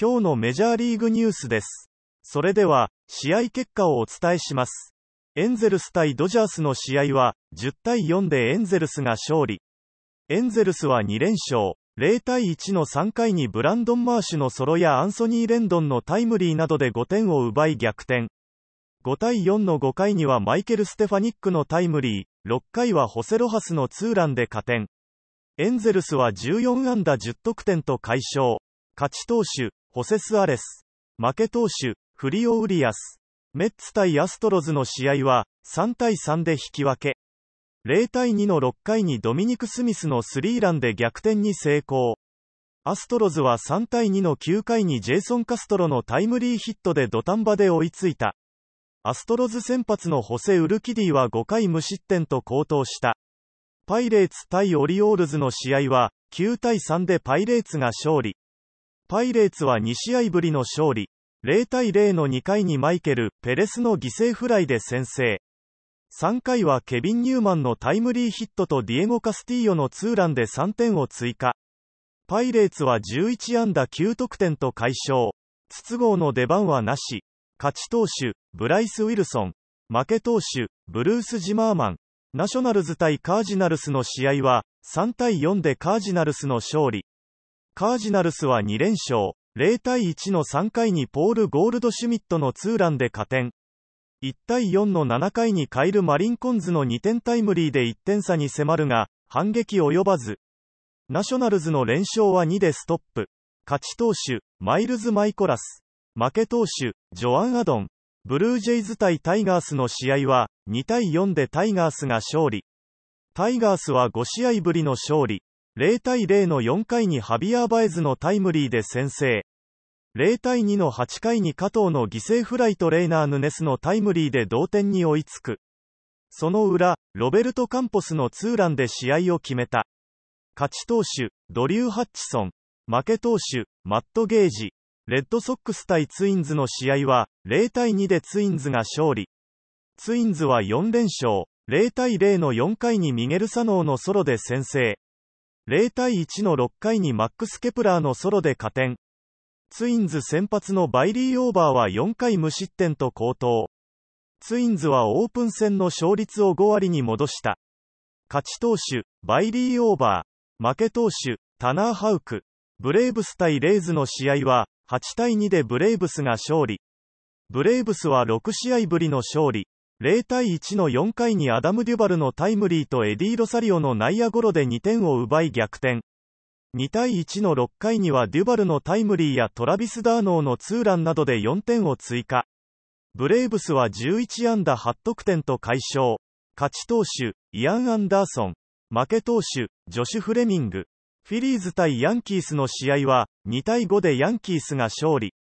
今日のメジャーリーグニュースです。それでは、試合結果をお伝えします。エンゼルス対ドジャースの試合は、10対4でエンゼルスが勝利。エンゼルスは2連勝。0対1の3回にブランドン・マーシュのソロやアンソニー・レンドンのタイムリーなどで5点を奪い逆転。5対4の5回にはマイケル・ステファニックのタイムリー、6回はホセ・ロハスのツーランで加点。エンゼルスは14安打10得点と快勝。勝ち投手、ホセス・アレス。負け投手、フリオ・ウリアス。メッツ対アストロズの試合は、3対3で引き分け。0対2の6回にドミニク・スミスのスリーランで逆転に成功。アストロズは3対2の9回にジェイソン・カストロのタイムリーヒットで土壇場で追いついた。アストロズ先発のホセ・ウルキディは5回無失点と好投した。パイレーツ対オリオールズの試合は、9対3でパイレーツが勝利。パイレーツは2試合ぶりの勝利。0対0の2回にマイケル・ペレスの犠牲フライで先制。3回はケビン・ニューマンのタイムリーヒットとディエゴ・カスティーヨのツーランで3点を追加。パイレーツは11安打9得点と快勝。筒香の出番はなし。勝ち投手、ブライス・ウィルソン。負け投手、ブルース・ジマーマン。ナショナルズ対カージナルスの試合は、3対4でカージナルスの勝利。カージナルスは2連勝。0対1の3回にポール・ゴールドシュミットのツーランで加点。1対4の7回にカイル・マリンコンズの2点タイムリーで1点差に迫るが、反撃及ばず。ナショナルズの連勝は2でストップ。勝ち投手、マイルズ・マイコラス。負け投手、ジョアン・アドン。ブルージェイズ対タイガースの試合は、2対4でタイガースが勝利。タイガースは5試合ぶりの勝利。0対0の4回にハビアー・バエズのタイムリーで先制。0対2の8回に加藤の犠牲フライとレイナー・ヌネスのタイムリーで同点に追いつく。その裏、ロベルト・カンポスのツーランで試合を決めた。勝ち投手、ドリュー・ハッチソン。負け投手、マット・ゲージ。レッドソックス対ツインズの試合は、0対2でツインズが勝利。ツインズは4連勝。0対0の4回にミゲル・サノーのソロで先制。0対1の6回にマックス・ケプラーのソロで加点。ツインズ先発のバイリー・オーバーは4回無失点と好投。ツインズはオープン戦の勝率を5割に戻した。勝ち投手、ベイリー・オーバー。負け投手、タナー・ハウク。ブレーブス対レイズの試合は、8対2でブレーブスが勝利。ブレーブスは6試合ぶりの勝利。0対1の4回にアダム・デュバルのタイムリーとエディ・ロサリオの内野ゴロで2点を奪い逆転。2対1の6回にはデュバルのタイムリーやトラビス・ダーノーのツーランなどで4点を追加。ブレーブスは11安打8得点と快勝。勝ち投手、イアン・アンダーソン。負け投手、ジョシュ・フレミング。フィリーズ対ヤンキースの試合は、2対5でヤンキースが勝利。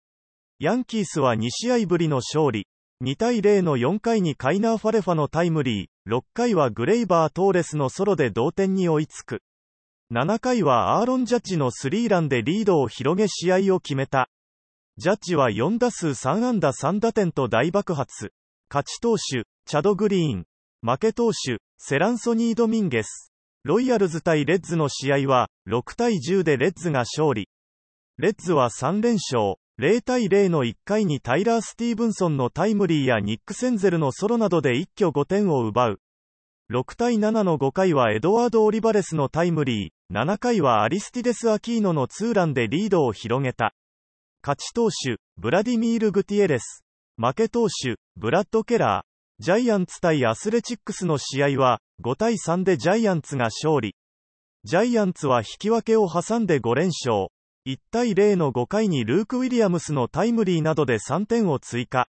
ヤンキースは2試合ぶりの勝利。2対0の4回にカイナー・ファレファのタイムリー、6回はグレイバー・トーレスのソロで同点に追いつく。7回はアーロン・ジャッジのスリーランでリードを広げ試合を決めた。ジャッジは4打数3安打3打点と大爆発。勝ち投手、チャド・グリーン。負け投手、セランソニー・ドミンゲス。ロイヤルズ対レッズの試合は、6対10でレッズが勝利。レッズは3連勝。0対0の1回にタイラー・スティーブンソンのタイムリーやニック・センゼルのソロなどで一挙5点を奪う。6対7の5回はエドワード・オリバレスのタイムリー、7回はアリスティデス・アキーノのツーランでリードを広げた。勝ち投手、ブラディミール・グティエレス。負け投手、ブラッド・ケラー。ジャイアンツ対アスレチックスの試合は、5対3でジャイアンツが勝利。ジャイアンツは引き分けを挟んで5連勝。1対0の5回にルーク・ウィリアムスのタイムリーなどで3点を追加。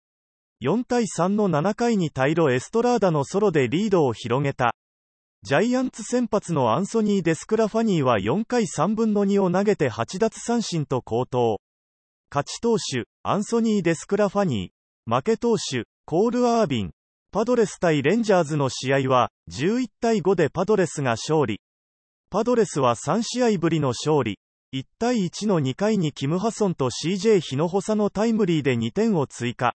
4対3の7回にタイロ・エストラーダのソロでリードを広げた。ジャイアンツ先発のアンソニー・デスクラファニーは4回3分の2を投げて8奪三振と好投。勝ち投手、アンソニー・デスクラファニー。負け投手、コール・アービン。パドレス対レンジャーズの試合は、11対5でパドレスが勝利。パドレスは3試合ぶりの勝利。1対1の2回にキム・ハソンと CJ ヒノホサのタイムリーで2点を追加。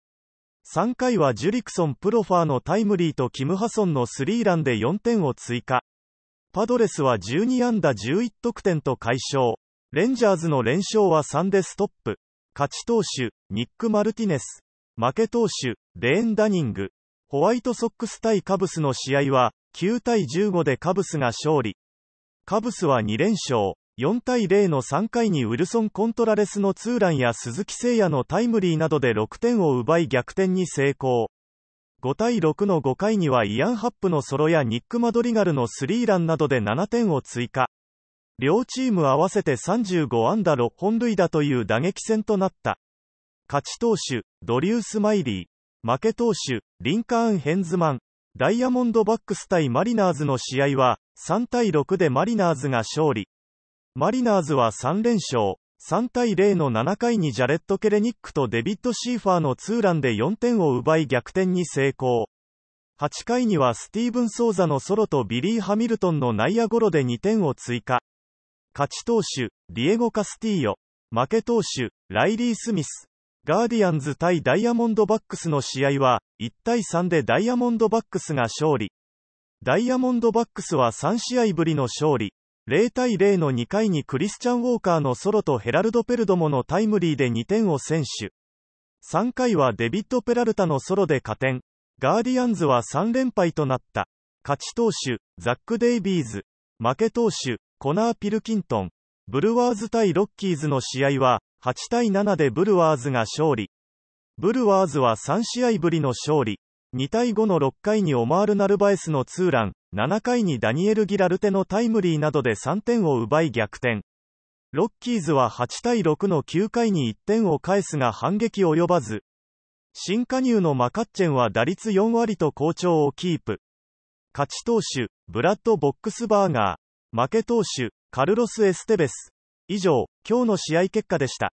3回はジュリクソン・プロファーのタイムリーとキム・ハソンのスリーランで4点を追加。パドレスは12安打11得点と快勝。レンジャーズの連勝は3でストップ。勝ち投手、ニック・マルティネス。負け投手、レーン・ダニング。ホワイトソックス対カブスの試合は、9対15でカブスが勝利。カブスは2連勝。4対0の3回にウルソン・コントラレスのツーランや鈴木誠也のタイムリーなどで6点を奪い逆転に成功。5対6の5回にはイアン・ハップのソロやニック・マドリガルのスリーランなどで7点を追加。両チーム合わせて35安打6本塁打という打撃戦となった。勝ち投手、ドリュー・スマイリー。負け投手、リンカーン・ヘンズマン。ダイヤモンドバックス対マリナーズの試合は、3対6でマリナーズが勝利。マリナーズは3連勝。3対0の7回にジャレット・ケレニックとデビッド・シーファーのツーランで4点を奪い逆転に成功。8回にはスティーブン・ソーザのソロとビリー・ハミルトンの内野ゴロで2点を追加。勝ち投手、ディエゴ・カスティーヨ。負け投手、ライリー・スミス。ガーディアンズ対ダイヤモンドバックスの試合は、1対3でダイヤモンドバックスが勝利。ダイヤモンドバックスは3試合ぶりの勝利。0対0の2回にクリスチャン・ウォーカーのソロとヘラルド・ペルドモのタイムリーで2点を先取。3回はデビッド・ペラルタのソロで加点。ガーディアンズは3連敗となった。勝ち投手、ザック・デイビーズ。負け投手、コナー・ピルキントン。ブルワーズ対ロッキーズの試合は、8対7でブルワーズが勝利。ブルワーズは3試合ぶりの勝利。2対5の6回にオマール・ナルバエスのツーラン、7回にダニエル・ギラルテのタイムリーなどで3点を奪い逆転。ロッキーズは8対6の9回に1点を返すが反撃及ばず。新加入のマカッチェンは打率4割と好調をキープ。勝ち投手、ブラッド・ボックスバーガー。負け投手、カルロス・エステベス。以上、今日の試合結果でした。